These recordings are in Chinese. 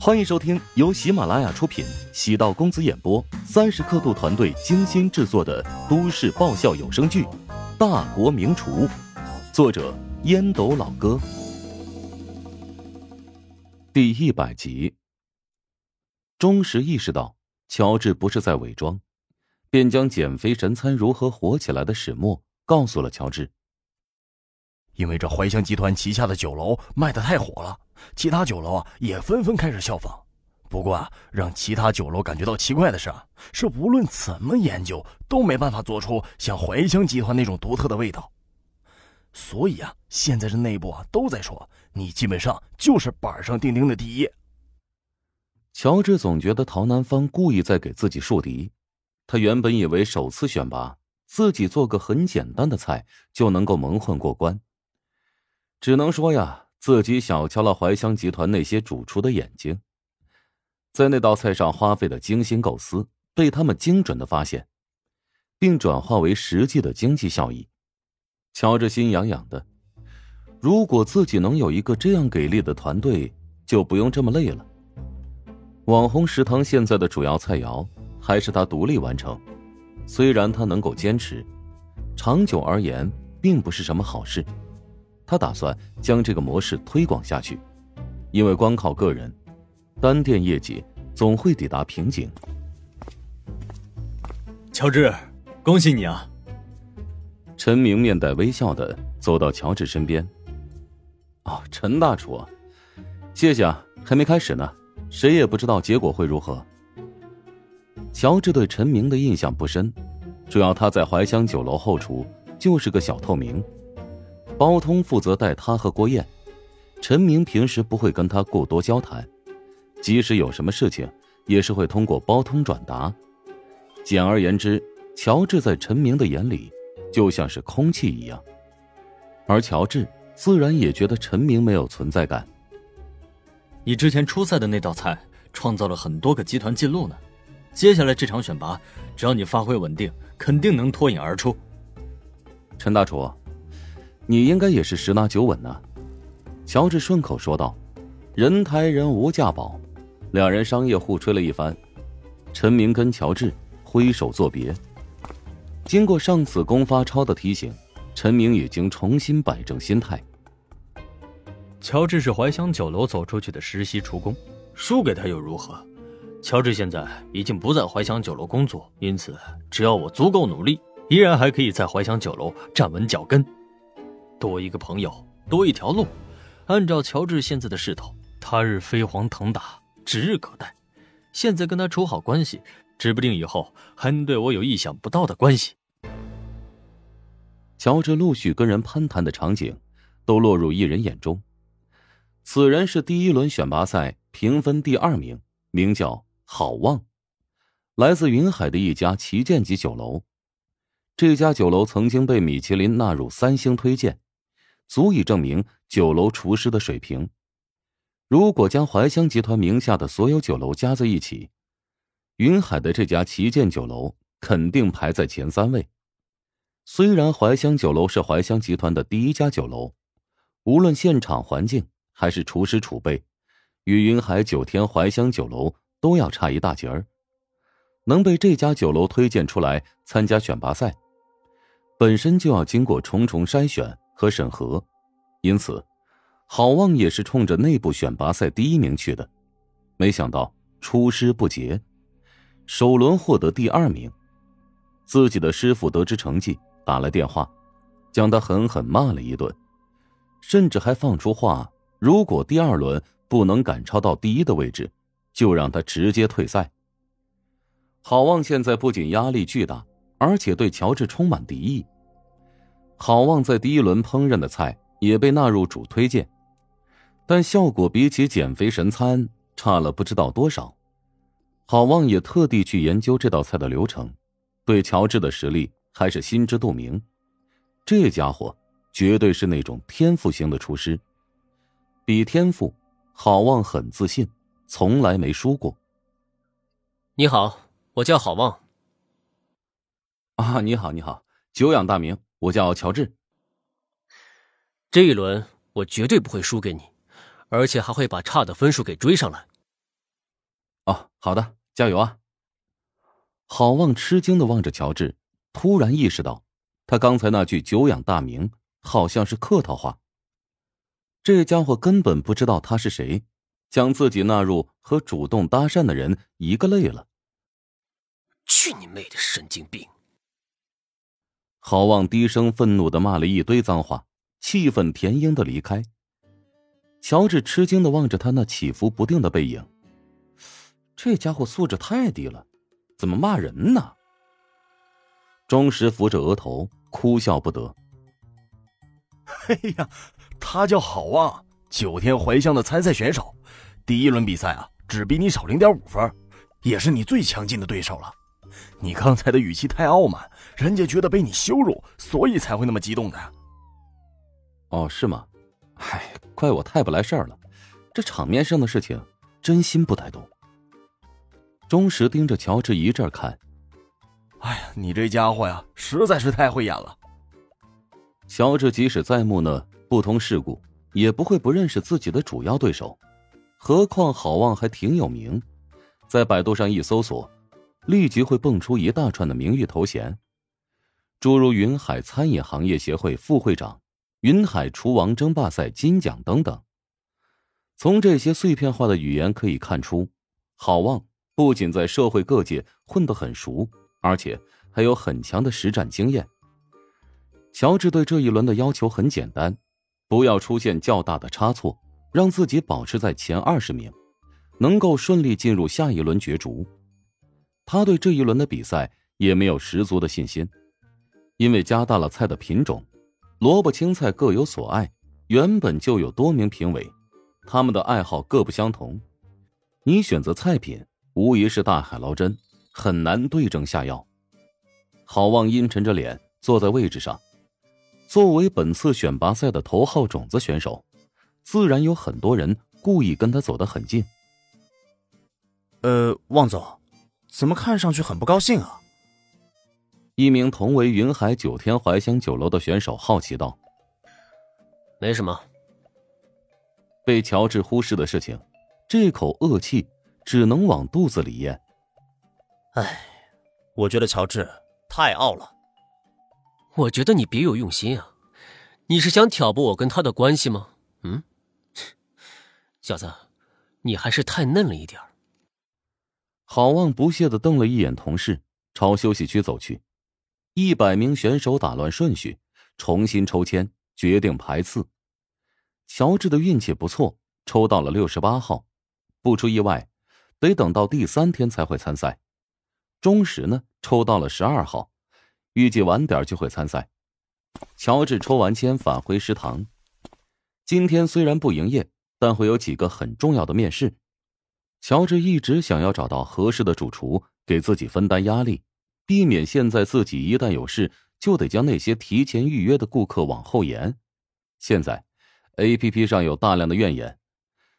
欢迎收听由喜马拉雅出品、喜道公子演播、三十刻度团队精心制作的都市爆笑有声剧《大国名厨》，作者烟斗老哥，第一百集。钟石意识到乔治不是在伪装，便将减肥神餐如何火起来的始末告诉了乔治。因为这怀香集团旗下的酒楼卖的太火了，其他酒楼啊也纷纷开始效仿。不过啊，让其他酒楼感觉到奇怪的是，是无论怎么研究都没办法做出像怀香集团那种独特的味道。所以啊，现在这内部啊都在说，你基本上就是板上钉钉的第一。乔治总觉得陶南方故意在给自己树敌。他原本以为首次选拔自己做个很简单的菜就能够蒙混过关。只能说呀，自己小瞧了怀香集团那些主厨的眼睛，在那道菜上花费的精心构思被他们精准的发现，并转化为实际的经济效益。乔治心痒痒的，如果自己能有一个这样给力的团队，就不用这么累了。网红食堂现在的主要菜肴还是他独立完成，虽然他能够坚持，长久而言并不是什么好事。他打算将这个模式推广下去，因为光靠个人，单店业绩总会抵达瓶颈。乔治，恭喜你啊！陈明面带微笑的走到乔治身边。哦，陈大厨，谢谢啊！还没开始呢，谁也不知道结果会如何。乔治对陈明的印象不深，主要他在怀香酒楼后厨就是个小透明。包通负责带他和郭燕，陈明平时不会跟他过多交谈，即使有什么事情，也是会通过包通转达。简而言之，乔治在陈明的眼里就像是空气一样，而乔治自然也觉得陈明没有存在感。你之前出赛的那道菜创造了很多个集团记录呢，接下来这场选拔，只要你发挥稳定，肯定能脱颖而出。陈大厨。你应该也是十拿九稳呢，乔治顺口说道。人抬人无价宝，两人商业互吹了一番。陈明跟乔治挥手作别。经过上次龚发超的提醒，陈明已经重新摆正心态。乔治是怀香酒楼走出去的实习厨工，输给他又如何？乔治现在已经不在怀香酒楼工作，因此只要我足够努力，依然还可以在怀香酒楼站稳脚跟。多一个朋友，多一条路。按照乔治现在的势头，他日飞黄腾达指日可待。现在跟他处好关系，指不定以后还能对我有意想不到的关系。乔治陆续跟人攀谈的场景，都落入一人眼中。此人是第一轮选拔赛评分第二名，名叫郝旺，来自云海的一家旗舰级酒楼。这家酒楼曾经被米其林纳入三星推荐。足以证明酒楼厨师的水平。如果将怀香集团名下的所有酒楼加在一起，云海的这家旗舰酒楼肯定排在前三位。虽然怀香酒楼是怀香集团的第一家酒楼，无论现场环境还是厨师储备，与云海九天怀香酒楼都要差一大截儿。能被这家酒楼推荐出来参加选拔赛，本身就要经过重重筛选。和审核，因此，郝旺也是冲着内部选拔赛第一名去的，没想到出师不捷，首轮获得第二名。自己的师傅得知成绩，打来电话，将他狠狠骂了一顿，甚至还放出话：如果第二轮不能赶超到第一的位置，就让他直接退赛。郝旺现在不仅压力巨大，而且对乔治充满敌意。郝望在第一轮烹饪的菜也被纳入主推荐，但效果比起减肥神餐差了不知道多少。郝望也特地去研究这道菜的流程，对乔治的实力还是心知肚明。这家伙绝对是那种天赋型的厨师，比天赋，郝望很自信，从来没输过。你好，我叫郝望。啊，你好，你好，久仰大名。我叫乔治。这一轮我绝对不会输给你，而且还会把差的分数给追上来。哦，好的，加油啊！郝望吃惊的望着乔治，突然意识到，他刚才那句“久仰大名”好像是客套话。这家伙根本不知道他是谁，将自己纳入和主动搭讪的人一个类了。去你妹的神经病！郝望低声愤怒的骂了一堆脏话，气愤填膺的离开。乔治吃惊的望着他那起伏不定的背影，这家伙素质太低了，怎么骂人呢？钟石扶着额头，哭笑不得。哎呀，他叫郝望，九天怀乡的参赛选手，第一轮比赛啊，只比你少零点五分，也是你最强劲的对手了。你刚才的语气太傲慢，人家觉得被你羞辱，所以才会那么激动的。哦，是吗？唉，怪我太不来事儿了。这场面上的事情，真心不太懂。钟石盯着乔治一阵看，哎呀，你这家伙呀，实在是太会演了。乔治即使再木讷、不通世故，也不会不认识自己的主要对手。何况好望还挺有名，在百度上一搜索。立即会蹦出一大串的名誉头衔，诸如云海餐饮行业协会副会长、云海厨王争霸赛金奖等等。从这些碎片化的语言可以看出，郝望不仅在社会各界混得很熟，而且还有很强的实战经验。乔治对这一轮的要求很简单：不要出现较大的差错，让自己保持在前二十名，能够顺利进入下一轮角逐。他对这一轮的比赛也没有十足的信心，因为加大了菜的品种，萝卜青菜各有所爱，原本就有多名评委，他们的爱好各不相同。你选择菜品，无疑是大海捞针，很难对症下药。郝望阴沉着脸坐在位置上，作为本次选拔赛的头号种子选手，自然有很多人故意跟他走得很近。呃，望总。怎么看上去很不高兴啊？一名同为云海九天怀乡酒楼的选手好奇道：“没什么。”被乔治忽视的事情，这口恶气只能往肚子里咽。唉，我觉得乔治太傲了。我觉得你别有用心啊！你是想挑拨我跟他的关系吗？嗯，小子，你还是太嫩了一点儿。郝望不屑的瞪了一眼同事，朝休息区走去。一百名选手打乱顺序，重新抽签，决定排次。乔治的运气不错，抽到了六十八号。不出意外，得等到第三天才会参赛。钟石呢，抽到了十二号，预计晚点就会参赛。乔治抽完签返回食堂。今天虽然不营业，但会有几个很重要的面试。乔治一直想要找到合适的主厨，给自己分担压力，避免现在自己一旦有事就得将那些提前预约的顾客往后延。现在，A P P 上有大量的怨言，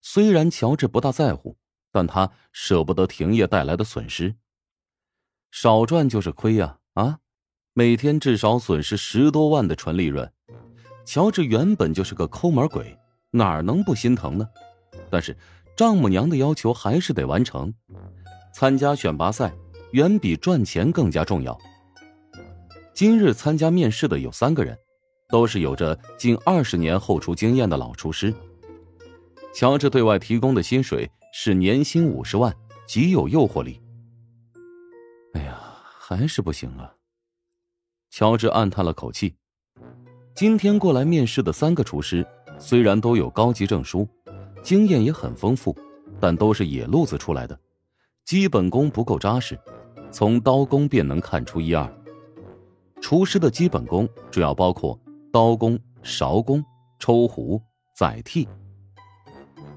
虽然乔治不大在乎，但他舍不得停业带来的损失。少赚就是亏呀！啊，每天至少损失十多万的纯利润，乔治原本就是个抠门鬼，哪能不心疼呢？但是。丈母娘的要求还是得完成，参加选拔赛远比赚钱更加重要。今日参加面试的有三个人，都是有着近二十年后厨经验的老厨师。乔治对外提供的薪水是年薪五十万，极有诱惑力。哎呀，还是不行啊！乔治暗叹了口气。今天过来面试的三个厨师，虽然都有高级证书。经验也很丰富，但都是野路子出来的，基本功不够扎实。从刀工便能看出一二。厨师的基本功主要包括刀工、勺工、抽壶、载屉。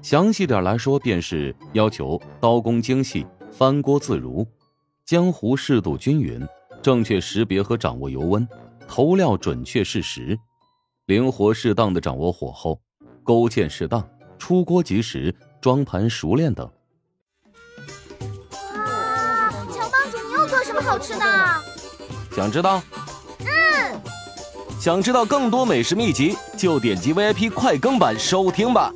详细点来说，便是要求刀工精细、翻锅自如，江湖适度均匀，正确识别和掌握油温，投料准确适时，灵活适当的掌握火候，勾芡适当。出锅及时，装盘熟练等。哇，乔帮主，你又做什么好吃的？想知道？嗯。想知道更多美食秘籍，就点击 VIP 快更版收听吧。